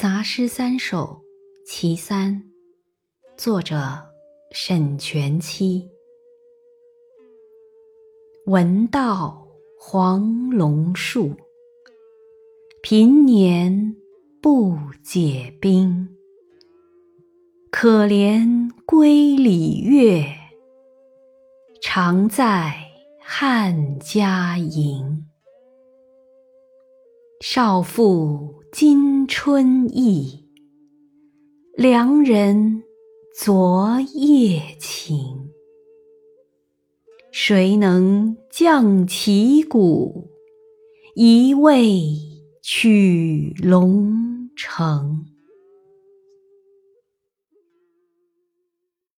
杂诗三首·其三，作者沈佺期。闻道黄龙树，平年不解冰。可怜归里月，常在汉家营。少妇今春意，良人昨夜情。谁能降旗鼓，一味取龙城？